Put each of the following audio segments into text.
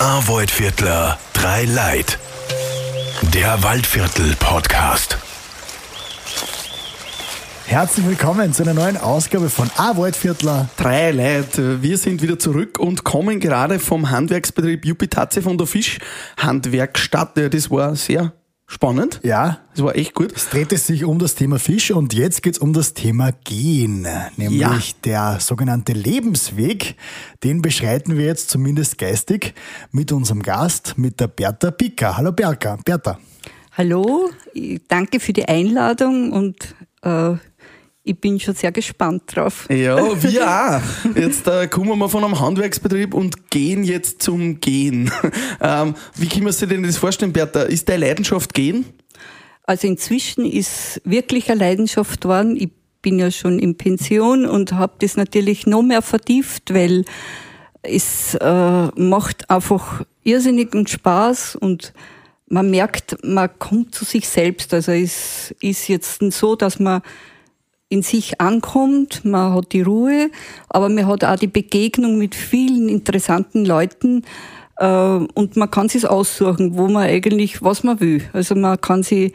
Arvoidviertler, drei Leid. Der Waldviertel-Podcast. Herzlich willkommen zu einer neuen Ausgabe von A Waldviertler. Drei Leute, wir sind wieder zurück und kommen gerade vom Handwerksbetrieb Jupitatze von der Fischhandwerkstatt. Das war sehr spannend. Ja, Das war echt gut. es dreht es sich um das Thema Fisch und jetzt geht es um das Thema Gehen, nämlich Ja. der sogenannte Lebensweg. Den beschreiten wir jetzt zumindest geistig mit unserem Gast, mit der Bertha Picker. Hallo Bertha. Bertha. Hallo, ich danke für die Einladung und äh, ich bin schon sehr gespannt drauf. Ja, wir auch. Jetzt äh, kommen wir von einem Handwerksbetrieb und gehen jetzt zum Gehen. Ähm, wie kann man sich denn das vorstellen, Bertha? Ist deine Leidenschaft Gehen? Also inzwischen ist wirklich eine Leidenschaft worden. Ich bin ja schon in Pension und habe das natürlich noch mehr vertieft, weil es äh, macht einfach irrsinnigen Spaß und man merkt, man kommt zu sich selbst. Also es ist jetzt so, dass man in sich ankommt, man hat die Ruhe, aber man hat auch die Begegnung mit vielen interessanten Leuten äh, und man kann sich aussuchen, wo man eigentlich, was man will. Also man kann sich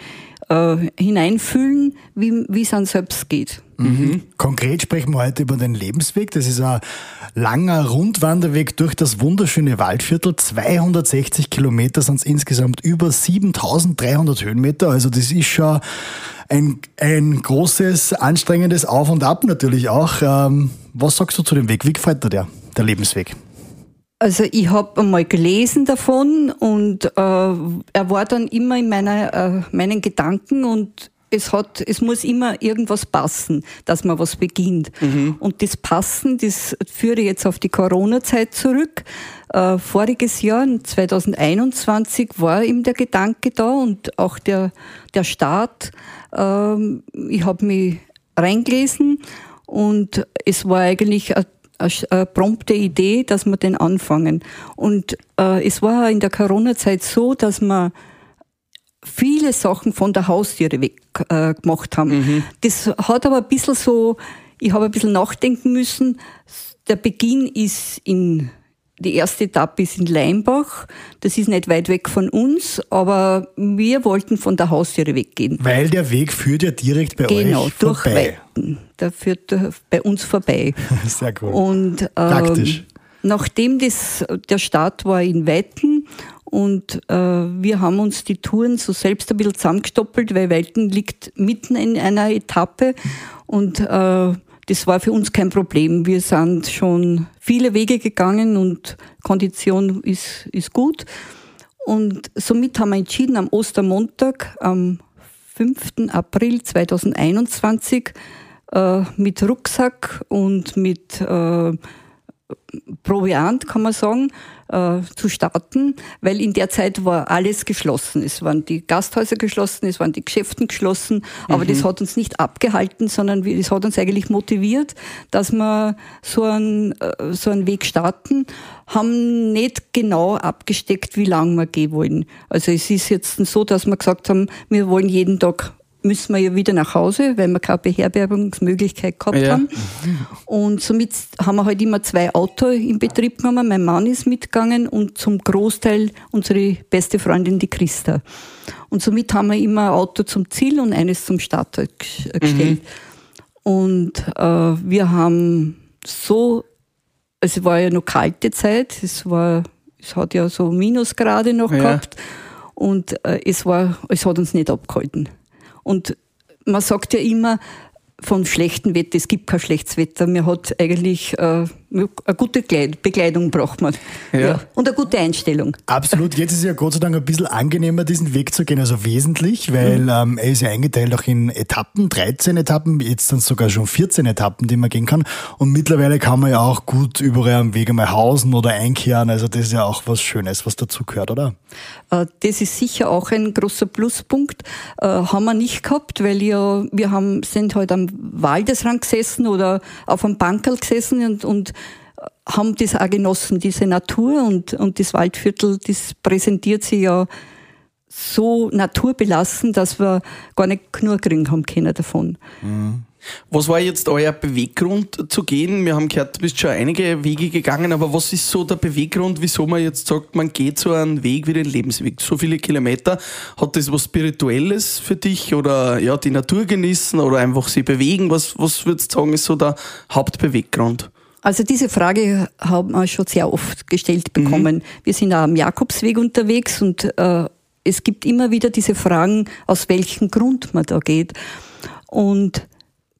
äh, hineinfühlen, wie es einem selbst geht. Konkret sprechen wir heute über den Lebensweg. Das ist ein langer Rundwanderweg durch das wunderschöne Waldviertel. 260 Kilometer sind es insgesamt über 7300 Höhenmeter. Also das ist schon ein, ein großes, anstrengendes Auf und Ab natürlich auch. Ähm, was sagst du zu dem Weg? Wie gefällt dir der, der Lebensweg? Also ich habe einmal gelesen davon und äh, er war dann immer in meiner, äh, meinen Gedanken und es hat, es muss immer irgendwas passen, dass man was beginnt. Und das Passen, das führe ich jetzt auf die Corona-Zeit zurück. Äh, voriges Jahr, 2021, war eben der Gedanke da und auch der, der Start. Ähm, ich habe mich reingelesen und es war eigentlich eine eine eine prompte Idee, dass wir den anfangen. Und äh, es war in der Corona-Zeit so, dass wir viele Sachen von der Haustiere weg äh, gemacht haben. Das hat aber ein bisschen so, ich habe ein bisschen nachdenken müssen. Der Beginn ist in, die erste Etappe ist in Leimbach. Das ist nicht weit weg von uns, aber wir wollten von der Haustiere weggehen. Weil der Weg führt ja direkt bei Genau, euch durch Weiten. Der führt bei uns vorbei. Sehr cool. Und ähm, Praktisch. nachdem das, der Start war in Weiten und äh, wir haben uns die Touren so selbst ein bisschen zusammengestoppelt, weil Weiten liegt mitten in einer Etappe und äh, das war für uns kein Problem. Wir sind schon viele Wege gegangen und Kondition ist, ist gut. Und somit haben wir entschieden, am Ostermontag, am 5. April 2021, äh, mit Rucksack und mit äh, Proviant, kann man sagen, äh, zu starten, weil in der Zeit war alles geschlossen. Es waren die Gasthäuser geschlossen, es waren die Geschäften geschlossen, aber das hat uns nicht abgehalten, sondern es hat uns eigentlich motiviert, dass wir so einen, äh, so einen Weg starten, haben nicht genau abgesteckt, wie lange wir gehen wollen. Also es ist jetzt so, dass wir gesagt haben, wir wollen jeden Tag müssen wir ja wieder nach Hause, weil wir keine Beherbergungsmöglichkeit gehabt Ja. haben. Und somit haben wir halt immer zwei Autos in Betrieb genommen. Mein Mann ist mitgegangen und zum Großteil unsere beste Freundin, die Christa. Und somit haben wir immer ein Auto zum Ziel und eines zum Start äh, gestellt. Und äh, wir haben so, es war ja noch kalte Zeit, es war, es hat ja so Minusgrade noch Ja. gehabt und äh, es war, es hat uns nicht abgehalten. Und man sagt ja immer, von schlechtem Wetter, es gibt kein schlechtes Wetter. Man hat eigentlich äh, eine gute Kleid Bekleidung braucht man. Ja. Und eine gute Einstellung. Absolut. Jetzt ist es ja Gott sei Dank ein bisschen angenehmer, diesen Weg zu gehen, also wesentlich, weil Mhm. ähm, er ist ja eingeteilt auch in Etappen, 13 Etappen, jetzt sind es sogar schon 14 Etappen, die man gehen kann. Und mittlerweile kann man ja auch gut überall am Weg einmal hausen oder einkehren. Also das ist ja auch was Schönes, was dazu gehört, oder? Äh, Das ist sicher auch ein großer Pluspunkt. Äh, haben wir nicht gehabt, weil ja, wir haben, sind halt am Waldesrand gesessen oder auf einem Bankerl gesessen und, und haben das auch genossen, diese Natur und, und das Waldviertel, das präsentiert sich ja so naturbelassen, dass wir gar nicht genug kriegen haben können davon. Was war jetzt euer Beweggrund zu gehen? Wir haben gehört, du bist schon einige Wege gegangen, aber was ist so der Beweggrund, wieso man jetzt sagt, man geht so einen Weg wie den Lebensweg? So viele Kilometer. Hat das was Spirituelles für dich oder ja, die Natur genießen oder einfach sie bewegen? Was, was würdest du sagen, ist so der Hauptbeweggrund? Also diese Frage haben wir schon sehr oft gestellt bekommen. Mhm. Wir sind auch am Jakobsweg unterwegs und äh, es gibt immer wieder diese Fragen, aus welchem Grund man da geht. Und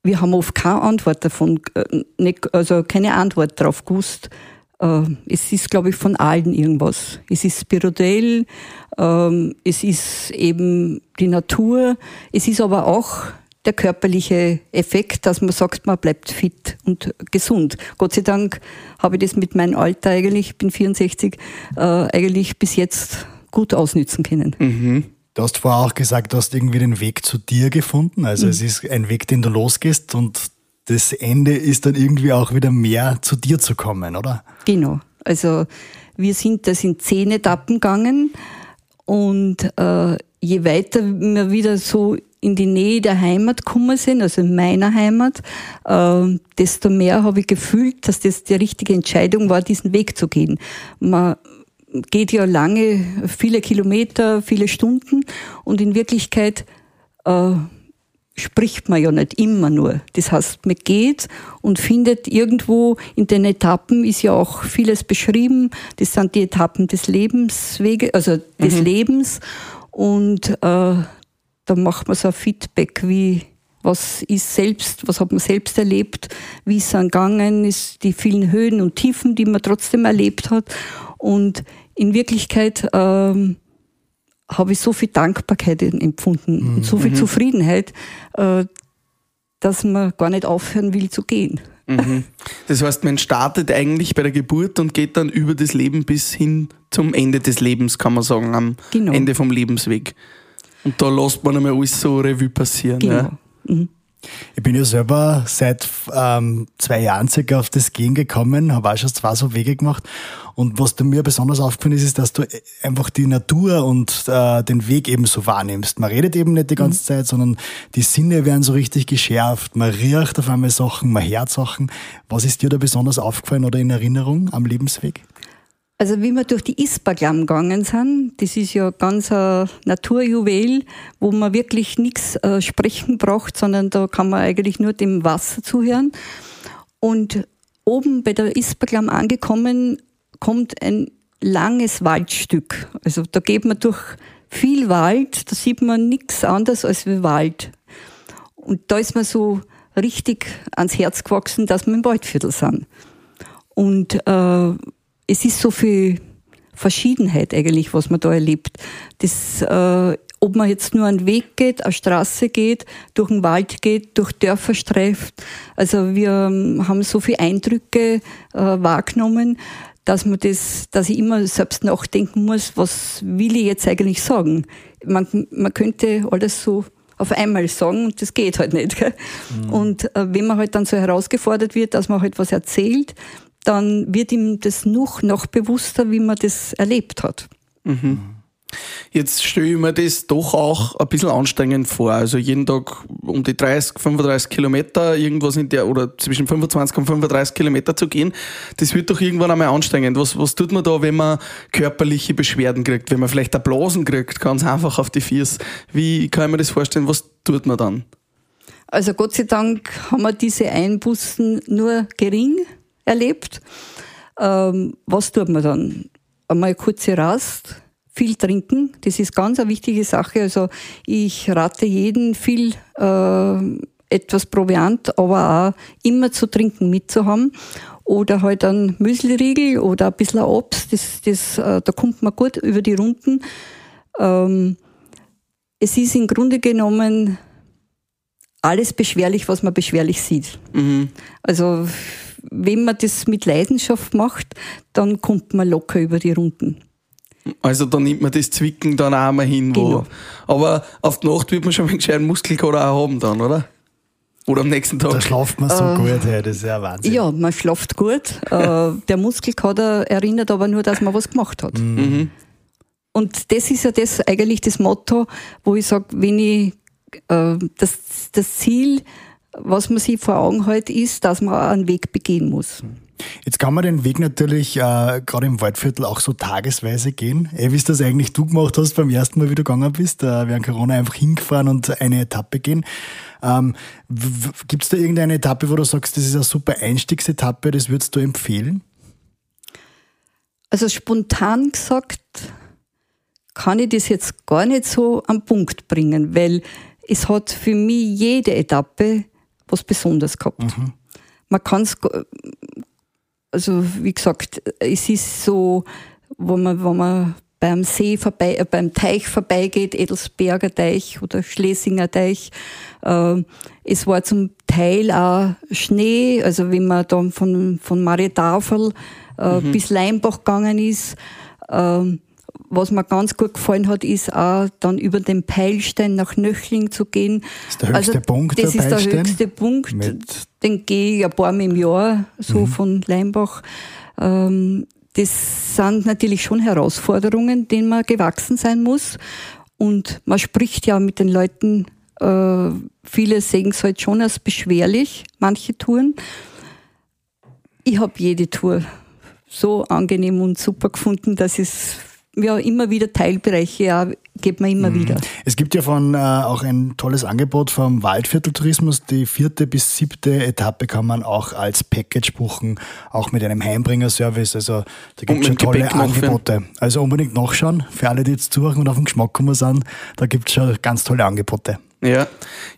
wir haben oft keine Antwort davon, äh, also keine Antwort darauf gewusst. Äh, es ist, glaube ich, von allen irgendwas. Es ist spirituell, ähm, es ist eben die Natur, es ist aber auch der körperliche Effekt, dass man sagt, man bleibt fit und gesund. Gott sei Dank habe ich das mit meinem Alter eigentlich, ich bin 64, äh, eigentlich bis jetzt gut ausnützen können. Mhm. Du hast vorher auch gesagt, du hast irgendwie den Weg zu dir gefunden. Also mhm. es ist ein Weg, den du losgehst und das Ende ist dann irgendwie auch wieder mehr zu dir zu kommen, oder? Genau. Also wir sind das in zehn Etappen gegangen und äh, je weiter wir wieder so in die Nähe der Heimat gekommen sind, also in meiner Heimat, äh, desto mehr habe ich gefühlt, dass das die richtige Entscheidung war, diesen Weg zu gehen. Man geht ja lange, viele Kilometer, viele Stunden und in Wirklichkeit äh, spricht man ja nicht immer nur. Das heißt, man geht und findet irgendwo in den Etappen ist ja auch vieles beschrieben. Das sind die Etappen des Lebensweges, also des mhm. Lebens. Und äh, da macht man so ein Feedback, wie was ist selbst, was hat man selbst erlebt, wie ist es gegangen, ist die vielen Höhen und Tiefen, die man trotzdem erlebt hat. Und in Wirklichkeit ähm, habe ich so viel Dankbarkeit empfunden mhm. und so viel mhm. Zufriedenheit, äh, dass man gar nicht aufhören will zu gehen. Mhm. Das heißt, man startet eigentlich bei der Geburt und geht dann über das Leben bis hin zum Ende des Lebens, kann man sagen, am genau. Ende vom Lebensweg. Und da lässt man einmal alles so Revue passieren. Genau. Ja. Mhm. Ich bin ja selber seit ähm, zwei Jahren circa auf das Gehen gekommen, habe auch schon zwei so Wege gemacht. Und was mir besonders aufgefallen ist, ist, dass du einfach die Natur und äh, den Weg eben so wahrnimmst. Man redet eben nicht die ganze mhm. Zeit, sondern die Sinne werden so richtig geschärft. Man riecht auf einmal Sachen, man hört Sachen. Was ist dir da besonders aufgefallen oder in Erinnerung am Lebensweg? Also wie wir durch die Isperglam gegangen sind, das ist ja ganz ein Naturjuwel, wo man wirklich nichts äh, sprechen braucht, sondern da kann man eigentlich nur dem Wasser zuhören. Und oben bei der Isperglam angekommen, kommt ein langes Waldstück. Also da geht man durch viel Wald, da sieht man nichts anderes als wie Wald. Und da ist man so richtig ans Herz gewachsen, dass wir im Waldviertel sind. Und äh, es ist so viel Verschiedenheit eigentlich, was man da erlebt. Das, äh, ob man jetzt nur einen Weg geht, eine Straße geht, durch den Wald geht, durch Dörfer streift. Also wir ähm, haben so viele Eindrücke äh, wahrgenommen, dass man das, dass ich immer selbst nachdenken muss, was will ich jetzt eigentlich sagen? Man, man könnte alles so auf einmal sagen und das geht halt nicht. Mhm. Und äh, wenn man halt dann so herausgefordert wird, dass man halt was erzählt, dann wird ihm das noch, noch bewusster, wie man das erlebt hat. Mhm. Jetzt stelle ich mir das doch auch ein bisschen anstrengend vor. Also jeden Tag um die 30, 35 Kilometer, irgendwas in der, oder zwischen 25 und 35 Kilometer zu gehen, das wird doch irgendwann einmal anstrengend. Was, was tut man da, wenn man körperliche Beschwerden kriegt, wenn man vielleicht ein Blasen kriegt, ganz einfach auf die Fiers? Wie kann ich mir das vorstellen? Was tut man dann? Also Gott sei Dank haben wir diese Einbußen nur gering erlebt. Ähm, was tut man dann? Einmal kurze Rast, viel trinken, das ist ganz eine wichtige Sache. Also ich rate jeden viel äh, etwas Proviant, aber auch immer zu trinken mitzuhaben. Oder halt ein Müsliriegel oder ein bisschen Obst, das, das, äh, da kommt man gut über die Runden. Ähm, es ist im Grunde genommen alles beschwerlich, was man beschwerlich sieht. Mhm. Also wenn man das mit Leidenschaft macht, dann kommt man locker über die Runden. Also da nimmt man das Zwicken dann auch mal hin. Wo, genau. Aber auf die Nacht wird man schon einen gescheiten Muskelkater auch haben dann, oder? Oder am nächsten Tag? Da schlaft man so äh, gut, hey, das ist ja Wahnsinn. Ja, man schlaft gut. äh, der Muskelkater erinnert aber nur, dass man was gemacht hat. Mhm. mhm. Und das ist ja das eigentlich das Motto, wo ich sage, wenn ich äh, das, das Ziel was man sich vor Augen hält, ist, dass man einen Weg begehen muss. Jetzt kann man den Weg natürlich äh, gerade im Waldviertel auch so tagesweise gehen. Ey, wie es das eigentlich du gemacht hast beim ersten Mal, wie du gegangen bist, äh, während Corona einfach hingefahren und eine Etappe gehen. Ähm, Gibt es da irgendeine Etappe, wo du sagst, das ist eine super Einstiegsetappe, das würdest du empfehlen? Also spontan gesagt kann ich das jetzt gar nicht so am Punkt bringen, weil es hat für mich jede Etappe was Besonderes gehabt. Mhm. Man kann es, also wie gesagt, es ist so, wo man, wo man beim See vorbei, äh, beim Teich vorbeigeht, Edelsberger Teich oder Schlesinger Teich. Äh, es war zum Teil auch Schnee, also wenn man dann von, von Marietafel äh, mhm. bis Leimbach gegangen ist. Äh, was mir ganz gut gefallen hat, ist auch dann über den Peilstein nach Nöchling zu gehen. Das ist der höchste also, Punkt. Das der ist Peilstein? der höchste Punkt. Mit den gehe ich ein paar Mal im Jahr, so mhm. von Leimbach. Ähm, das sind natürlich schon Herausforderungen, denen man gewachsen sein muss. Und man spricht ja mit den Leuten, äh, viele sehen es halt schon als beschwerlich, manche Touren. Ich habe jede Tour so angenehm und super gefunden, dass es ja, immer wieder Teilbereiche, ja, geht man immer mhm. wieder. Es gibt ja von äh, auch ein tolles Angebot vom Waldvierteltourismus. Die vierte bis siebte Etappe kann man auch als Package buchen, auch mit einem Heimbringerservice. Also da gibt es schon tolle Gepäck Angebote. Also unbedingt nachschauen, für alle, die jetzt zuhören und auf den Geschmack kommen sind, da gibt es schon ganz tolle Angebote. Ja.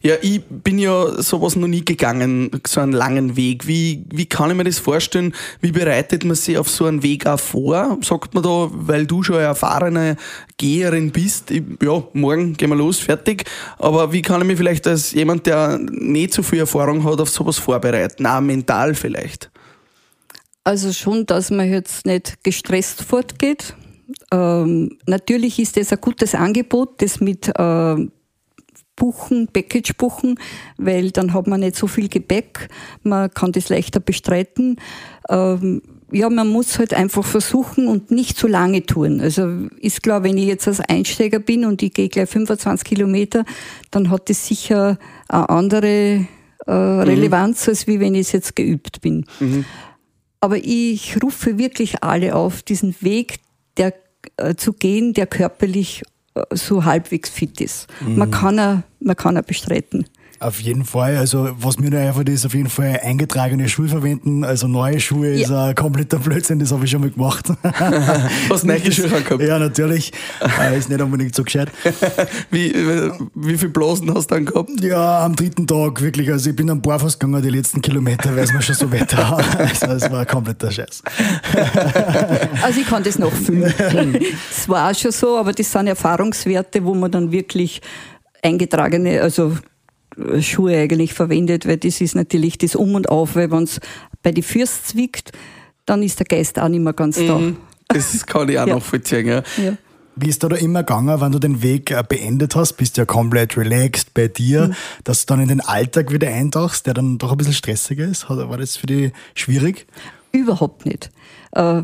ja, ich bin ja sowas noch nie gegangen, so einen langen Weg. Wie, wie kann ich mir das vorstellen? Wie bereitet man sich auf so einen Weg auch vor? Sagt man da, weil du schon eine erfahrene Geherin bist, ja, morgen gehen wir los, fertig. Aber wie kann ich mich vielleicht als jemand, der nicht so viel Erfahrung hat, auf sowas vorbereiten? Auch mental vielleicht? Also schon, dass man jetzt nicht gestresst fortgeht. Ähm, natürlich ist das ein gutes Angebot, das mit äh, buchen, Package buchen, weil dann hat man nicht so viel Gepäck, man kann das leichter bestreiten. Ähm, ja, man muss halt einfach versuchen und nicht zu lange tun. Also ist klar, wenn ich jetzt als Einsteiger bin und ich gehe gleich 25 Kilometer, dann hat das sicher eine andere äh, mhm. Relevanz, als wie wenn ich jetzt geübt bin. Mhm. Aber ich rufe wirklich alle auf, diesen Weg der, äh, zu gehen, der körperlich so halbwegs fit ist. Mhm. Man kann er, man kann er bestreiten. Auf jeden Fall. Also, was mir da einfällt, ist auf jeden Fall eingetragene Schuhe verwenden. Also, neue Schuhe ja. ist ein kompletter Blödsinn, das habe ich schon mal gemacht. Was neue Schuhe gehabt? Ja, natürlich. Äh, ist nicht unbedingt so gescheit. wie, äh, wie viel Blasen hast du dann gehabt? Ja, am dritten Tag wirklich. Also, ich bin am Barfuß gegangen, die letzten Kilometer, weil es mir schon so Wetter hat. Also, es war ein kompletter Scheiß. also, ich kann das nachfühlen. es war auch schon so, aber das sind Erfahrungswerte, wo man dann wirklich eingetragene, also Schuhe eigentlich verwendet, weil das ist natürlich das Um und Auf, weil wenn es bei die Füße zwickt, dann ist der Geist auch nicht mehr ganz da. Mhm. Das kann ich auch ja. nachvollziehen, ja. ja. Wie ist da, da immer gegangen, wenn du den Weg äh, beendet hast, bist du ja komplett relaxed bei dir, mhm. dass du dann in den Alltag wieder eintauchst, der dann doch ein bisschen stressiger ist? War das für dich schwierig? Überhaupt nicht. Äh,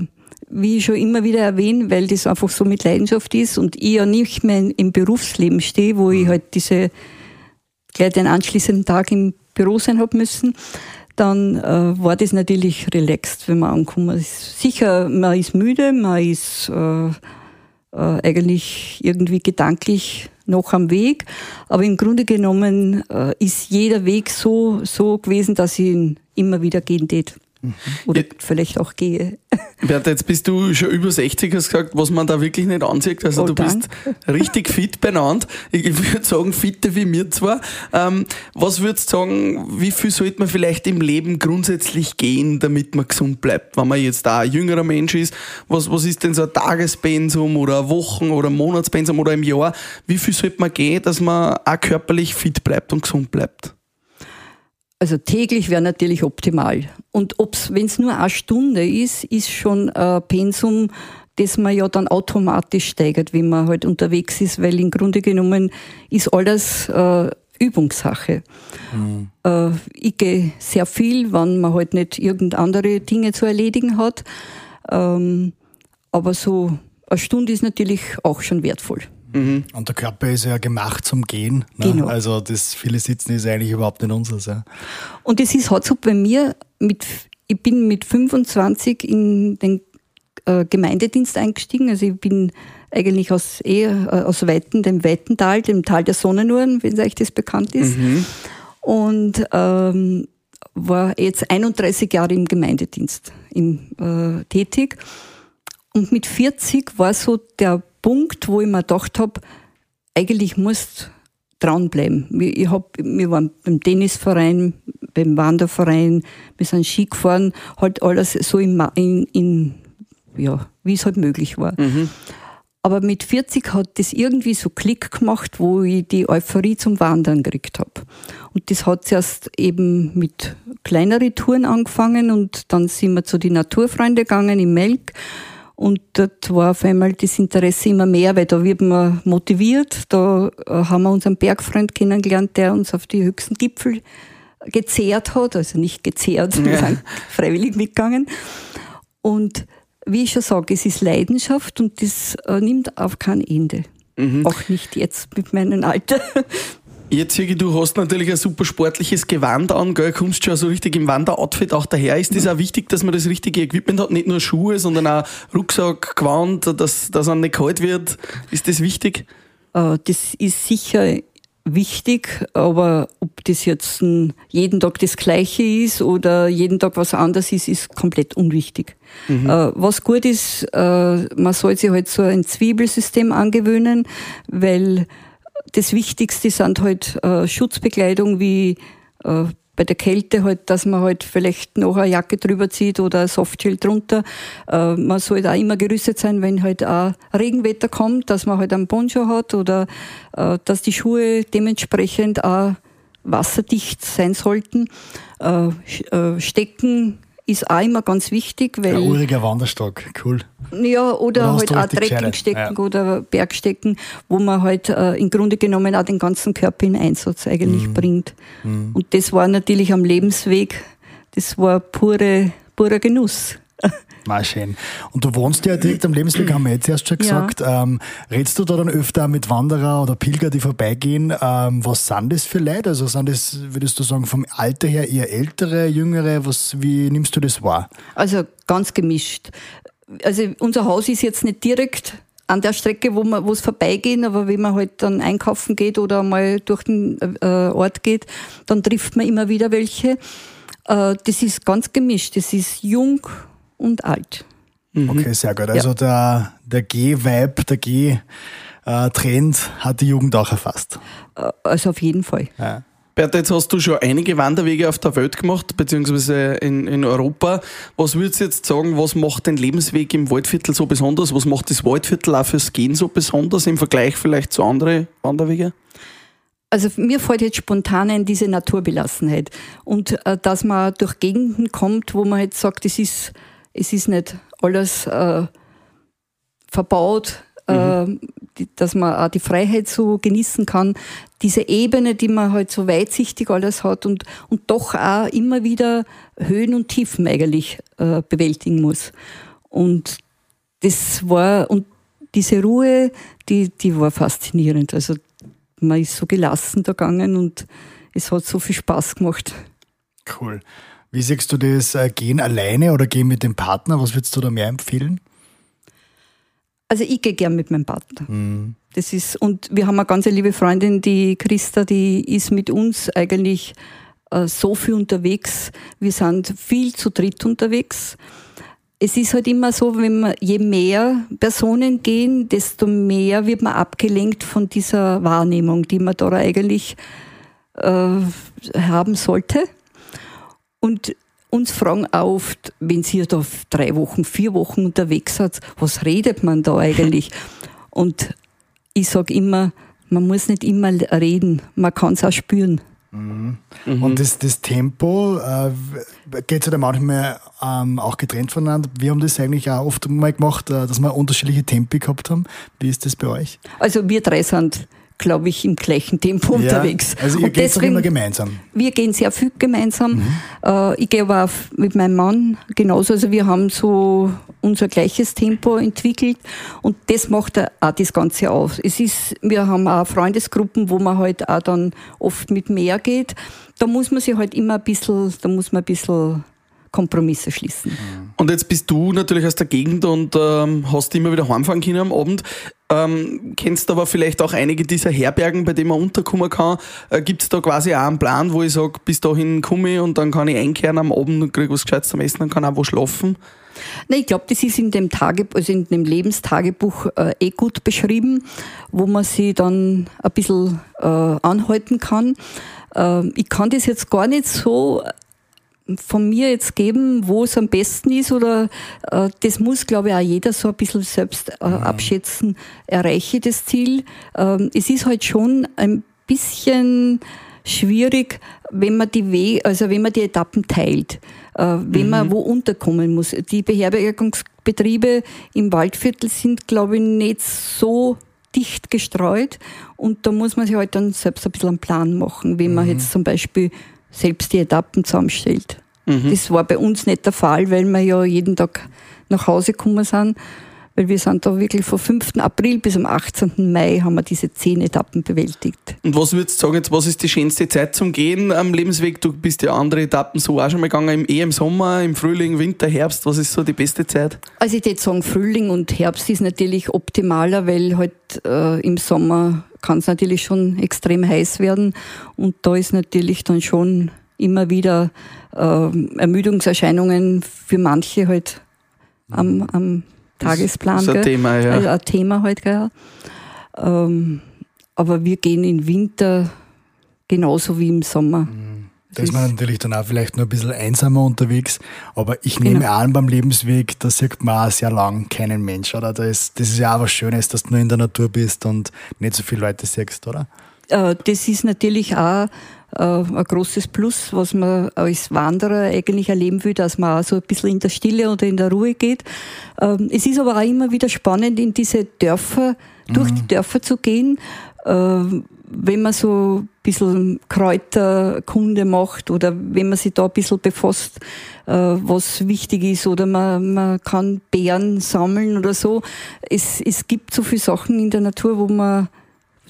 wie ich schon immer wieder erwähne, weil das einfach so mit Leidenschaft ist und ich ja nicht mehr im Berufsleben stehe, wo ich mhm. halt diese gleich den anschließenden Tag im Büro sein habe müssen, dann äh, war das natürlich relaxed, wenn man ankommt. Ist sicher, man ist müde, man ist äh, äh, eigentlich irgendwie gedanklich noch am Weg, aber im Grunde genommen äh, ist jeder Weg so, so gewesen, dass ich ihn immer wieder gehen tät. Mhm. Oder ja. vielleicht auch gehe. Bertha, jetzt bist du schon über 60, hast gesagt, was man da wirklich nicht ansieht. Also oh, du danke. bist richtig fit benannt. Ich würde sagen, fitter wie mir zwar. Ähm, was würdest du sagen, wie viel sollte man vielleicht im Leben grundsätzlich gehen, damit man gesund bleibt? Wenn man jetzt da ein jüngerer Mensch ist, was, was ist denn so ein Tagespensum oder ein Wochen- oder ein Monatspensum oder im Jahr? Wie viel sollte man gehen, dass man auch körperlich fit bleibt und gesund bleibt? Also täglich wäre natürlich optimal. Und wenn es nur eine Stunde ist, ist schon ein Pensum, das man ja dann automatisch steigert, wenn man halt unterwegs ist, weil im Grunde genommen ist alles äh, Übungssache. Mhm. Äh, ich gehe sehr viel, wenn man halt nicht irgend andere Dinge zu erledigen hat. Ähm, aber so eine Stunde ist natürlich auch schon wertvoll. Mhm. Und der Körper ist ja gemacht zum Gehen. Ne? Genau. Also das viele Sitzen ist eigentlich überhaupt nicht unseres. Ja. Und es ist halt so bei mir, mit, ich bin mit 25 in den äh, Gemeindedienst eingestiegen. Also ich bin eigentlich aus, eh, äh, aus Weiten, dem Weitental, dem Tal der Sonnenuhren, wenn euch das bekannt ist. Mhm. Und ähm, war jetzt 31 Jahre im Gemeindedienst im, äh, tätig. Und mit 40 war so der Punkt, wo ich mir gedacht habe, eigentlich musst dranbleiben. Ich hab, wir waren beim Tennisverein, beim Wanderverein, wir sind Ski gefahren, halt alles so in, in, in ja, wie es halt möglich war. Mhm. Aber mit 40 hat das irgendwie so Klick gemacht, wo ich die Euphorie zum Wandern gekriegt habe. Und das hat zuerst eben mit kleineren Touren angefangen und dann sind wir zu den Naturfreunde gegangen im Melk. Und dort war auf einmal das Interesse immer mehr, weil da wird man motiviert. Da äh, haben wir unseren Bergfreund kennengelernt, der uns auf die höchsten Gipfel gezehrt hat, also nicht gezehrt, wir Ja. sind freiwillig mitgegangen. Und wie ich schon sage, es ist Leidenschaft und das äh, nimmt auf kein Ende. Auch nicht jetzt mit meinem Alter. Jetzt, Sigi, du hast natürlich ein super sportliches Gewand an, gell? kommst schon so richtig im Wanderoutfit auch daher. Ist das auch wichtig, dass man das richtige Equipment hat? Nicht nur Schuhe, sondern auch Rucksack, Gewand, dass, dass einem nicht kalt wird. Ist das wichtig? Äh, Das ist sicher wichtig, aber ob das jetzt jeden Tag das Gleiche ist oder jeden Tag was anderes ist, ist komplett unwichtig. Äh, Was gut ist, äh, man soll sich halt so ein Zwiebelsystem angewöhnen, weil das Wichtigste sind halt äh, Schutzbekleidung wie äh, bei der Kälte halt, dass man halt vielleicht noch eine Jacke drüber zieht oder ein Softshell drunter. Äh, man sollte auch immer gerüstet sein, wenn halt auch Regenwetter kommt, dass man halt einen Poncho hat oder äh, dass die Schuhe dementsprechend auch wasserdicht sein sollten. Äh, äh, Stecken ist auch immer ganz wichtig, weil Ein uriger Wanderstock, cool. ja, oder halt auch? Trekkingstecken Ja. oder Bergstecken, wo man halt äh, im Grunde genommen auch den ganzen Körper in Einsatz eigentlich Mhm. bringt. Und das war natürlich am Lebensweg, das war pure, purer Genuss. Mal schön. Und du wohnst ja direkt am Lebensweg, haben wir jetzt erst schon Ja. gesagt. Ähm, redst du da dann öfter mit Wanderer oder Pilger, die vorbeigehen? Ähm, was sind das für Leute? Also sind das, würdest du sagen, vom Alter her eher ältere, jüngere? Was, wie nimmst du das wahr? Also ganz gemischt. Also unser Haus ist jetzt nicht direkt an der Strecke, wo wir, wo es vorbeigehen, aber wenn man halt dann einkaufen geht oder mal durch den äh, Ort geht, dann trifft man immer wieder welche. Äh, das ist ganz gemischt. Das ist jung und alt. Okay, sehr gut. Also der, der G-Vibe, der G-Trend hat die Jugend auch erfasst. Äh, Also auf jeden Fall. Ja. Bertha, jetzt hast du schon einige Wanderwege auf der Welt gemacht, beziehungsweise in, in Europa. Was würdest du jetzt sagen, was macht den Lebensweg im Waldviertel so besonders? Was macht das Waldviertel auch fürs Gehen so besonders im Vergleich vielleicht zu anderen Wanderwegen? Also mir fällt jetzt spontan ein diese Naturbelassenheit und äh, dass man durch Gegenden kommt, wo man jetzt sagt, es ist, es ist nicht alles äh, verbaut, äh, die, dass man auch die Freiheit so genießen kann. Diese Ebene, die man halt so weitsichtig alles hat und, und doch auch immer wieder Höhen und Tiefen eigentlich äh, bewältigen muss. Und das war, und diese Ruhe, die, die war faszinierend. Also man ist so gelassen da gegangen und es hat so viel Spaß gemacht. Cool. Wie siehst du das? Äh, gehen alleine oder gehen mit dem Partner? Was würdest du da mehr empfehlen? Also ich gehe gern mit meinem Partner. Das ist, und wir haben eine ganz liebe Freundin, die Christa, die ist mit uns eigentlich äh, so viel unterwegs. Wir sind viel zu dritt unterwegs. Es ist halt immer so, wenn man, je mehr Personen gehen, desto mehr wird man abgelenkt von dieser Wahrnehmung, die man da eigentlich äh, haben sollte. Und uns fragen oft, wenn Sie da drei Wochen, vier Wochen unterwegs seid, was redet man da eigentlich? Und ich sage immer, man muss nicht immer reden, man kann es auch spüren. Und das, das Tempo äh, geht ja manchmal ähm, auch getrennt voneinander. Wir haben das eigentlich auch oft mal gemacht, äh, dass wir unterschiedliche Tempi gehabt haben. Wie ist das bei euch? Also wir drei sind glaube ich, im gleichen Tempo Ja, unterwegs. also ihr Und geht doch immer gemeinsam. Wir gehen sehr viel gemeinsam. Mhm. Äh, ich gehe aber auch mit meinem Mann genauso. Also wir haben so unser gleiches Tempo entwickelt und das macht auch das Ganze aus. Es ist, wir haben auch Freundesgruppen, wo man halt auch dann oft mit mehr geht. Da muss man sich halt immer ein bisschen, da muss man ein bisschen Kompromisse schließen. Und jetzt bist du natürlich aus der Gegend und ähm, hast immer wieder heimfahren können am Abend. Ähm, kennst aber vielleicht auch einige dieser Herbergen, bei denen man unterkommen kann. Äh, Gibt es da quasi auch einen Plan, wo ich sage, bis dahin komme ich und dann kann ich einkehren am Abend und kriege was Gescheites zum Essen und kann auch wo schlafen? Nein, ich glaube, das ist in dem Tage, also in dem Lebenstagebuch äh, eh gut beschrieben, wo man sich dann ein bisschen äh, anhalten kann. Äh, ich kann das jetzt gar nicht so von mir jetzt geben, wo es am besten ist oder äh, das muss, glaube ich, auch jeder so ein bisschen selbst äh, abschätzen, erreiche ich das Ziel. Ähm, es ist halt schon ein bisschen schwierig, wenn man die We also wenn man die Etappen teilt, äh, wenn man wo unterkommen muss. Die Beherbergungsbetriebe im Waldviertel sind, glaube ich, nicht so dicht gestreut und da muss man sich halt dann selbst ein bisschen einen Plan machen, wenn man jetzt zum Beispiel selbst die Etappen zusammenstellt. Das war bei uns nicht der Fall, weil wir ja jeden Tag nach Hause gekommen sind, weil wir sind da wirklich vom 5. April bis am 18. Mai haben wir diese zehn Etappen bewältigt. Und was würdest du sagen, jetzt, was ist die schönste Zeit zum Gehen am Lebensweg? Du bist ja andere Etappen so auch schon mal gegangen, eher im Sommer, im Frühling, Winter, Herbst. Was ist so die beste Zeit? Also ich würde sagen, Frühling und Herbst ist natürlich optimaler, weil halt äh, im Sommer kann es natürlich schon extrem heiß werden und da ist natürlich dann schon immer wieder äh, Ermüdungserscheinungen für manche halt am, am Tagesplan. ist ein gell? Thema, ja. Also ein Thema halt, gell? Ähm, aber wir gehen im Winter genauso wie im Sommer. Da ist man natürlich dann auch vielleicht nur ein bisschen einsamer unterwegs. Aber ich nehme Genau. an, beim Lebensweg, da sieht man auch sehr lang keinen Mensch, oder? Da ist, das ist ja auch was Schönes, dass du nur in der Natur bist und nicht so viele Leute siehst, oder? Äh, das ist natürlich auch äh, ein großes Plus, was man als Wanderer eigentlich erleben will, dass man auch so ein bisschen in der Stille oder in der Ruhe geht. Ähm, Es ist aber auch immer wieder spannend, in diese Dörfer, durch die Dörfer zu gehen, äh, wenn man so bisschen Kräuterkunde macht oder wenn man sich da ein bisschen befasst, äh, was wichtig ist oder man, man kann Beeren sammeln oder so. Es, es gibt so viele Sachen in der Natur, wo man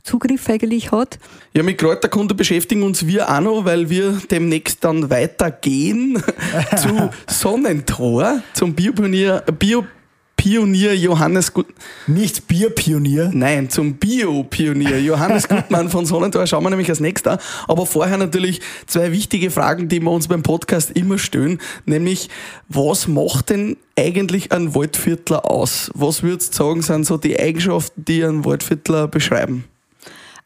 Zugriff eigentlich hat. Ja, mit Kräuterkunde beschäftigen uns wir auch noch, weil wir demnächst dann weitergehen zu Sonnentor, zum Biopionier, Biopionier Johannes Gut Nicht Bierpionier. Nein, zum Biopionier Johannes Gutmann von Sonnentor schauen wir nämlich als nächster. Aber vorher natürlich zwei wichtige Fragen, die wir uns beim Podcast immer stellen, nämlich was macht denn eigentlich ein Waldviertler aus? Was würdest du sagen, sind so die Eigenschaften, die einen Waldviertler beschreiben?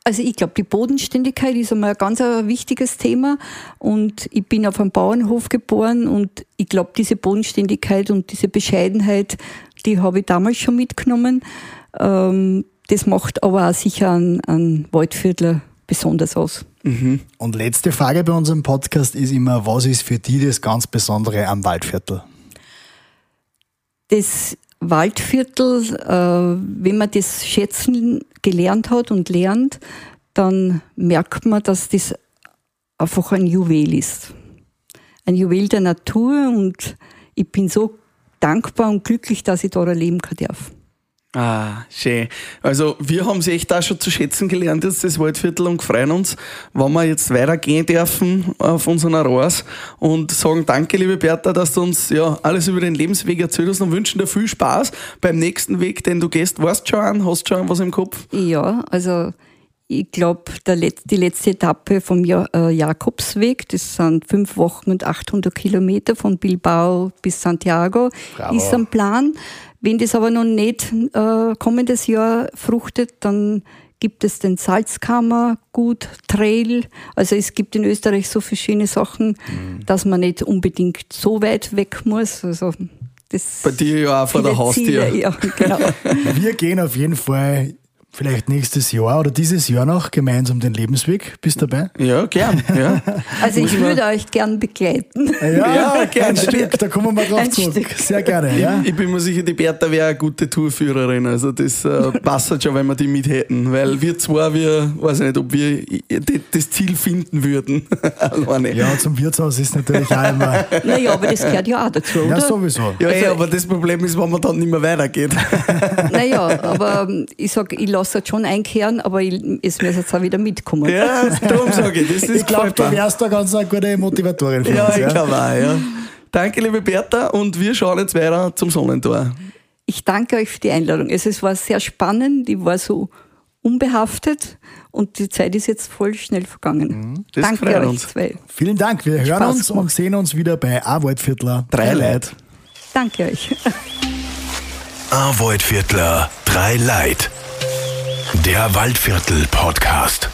Also ich glaube, die Bodenständigkeit ist einmal ein ganz ein wichtiges Thema und ich bin auf einem Bauernhof geboren und ich glaube, diese Bodenständigkeit und diese Bescheidenheit, die habe ich damals schon mitgenommen. Ähm, das macht aber auch sicher einen, einen Waldviertler besonders aus. Und letzte Frage bei unserem Podcast ist immer, was ist für die das ganz Besondere am Waldviertel? das Waldviertel, äh, wenn man das schätzen gelernt hat und lernt, dann merkt man, dass das einfach ein Juwel ist. Ein Juwel der Natur und ich bin so dankbar und glücklich, dass ich da erleben kann darf. Ah, schön. Also wir haben es echt auch schon zu schätzen gelernt, jetzt das Waldviertel und freuen uns, wenn wir jetzt weitergehen dürfen auf unserer Reise und sagen danke, liebe Bertha, dass du uns ja alles über den Lebensweg erzählt hast und wünschen dir viel Spaß beim nächsten Weg, den du gehst. Weißt du schon an? Hast du schon was im Kopf? Ja, also ich glaube, die letzte Etappe vom ja äh, Jakobsweg, das sind fünf Wochen und 800 Kilometer von Bilbao bis Santiago, Bravo. ist am Plan. Wenn das aber noch nicht äh, kommendes Jahr fruchtet, dann gibt es den Salzkammer, Gut, Trail. Also es gibt in Österreich so viele schöne Sachen, dass man nicht unbedingt so weit weg muss. Also das Bei dir ja auch vor der Haustür. Ziele, Ja, genau. Wir gehen auf jeden Fall vielleicht nächstes Jahr oder dieses Jahr noch gemeinsam den Lebensweg. Bist du dabei? Ja, gern. Ja. Also ich würde euch gern begleiten. Ja, Ja, gern. ein Stück, da kommen wir drauf Ein zurück. Stück. Sehr gerne, ja. Ich bin mir sicher, die Bertha wäre eine gute Tourführerin. Also das äh, passt schon, wenn wir die mit hätten. Weil wir zwei, wir, weiß ich nicht, ob wir das Ziel finden würden. Ja, zum Wirtshaus ist natürlich auch immer. Naja, aber das gehört ja auch dazu, Ja, oder? sowieso. Ja, Also- ey, aber das Problem ist, wenn man dann nicht mehr weitergeht. Naja, aber ähm, ich sag, ich lasse das schon einkehren, aber ich, es muss jetzt auch wieder mitkommen. ja, darum sage ich, das ist Ich glaube, du wärst da ganz eine gute Motivatorin für Ja, uns. ich Ja. glaube auch, ja. Danke, liebe Bertha, und wir schauen jetzt weiter zum Sonnentor. Ich danke euch für die Einladung. Es es war sehr spannend, ich war so unbehaftet und die Zeit ist jetzt voll schnell vergangen. Mhm. das danke freut euch uns. zwei. Vielen Dank. Wir hören Spaß uns und sehen uns wieder bei A-Waldviertler. Drei Leute. Danke euch. Arvoid Viertler, drei Leid. Der Waldviertel Podcast.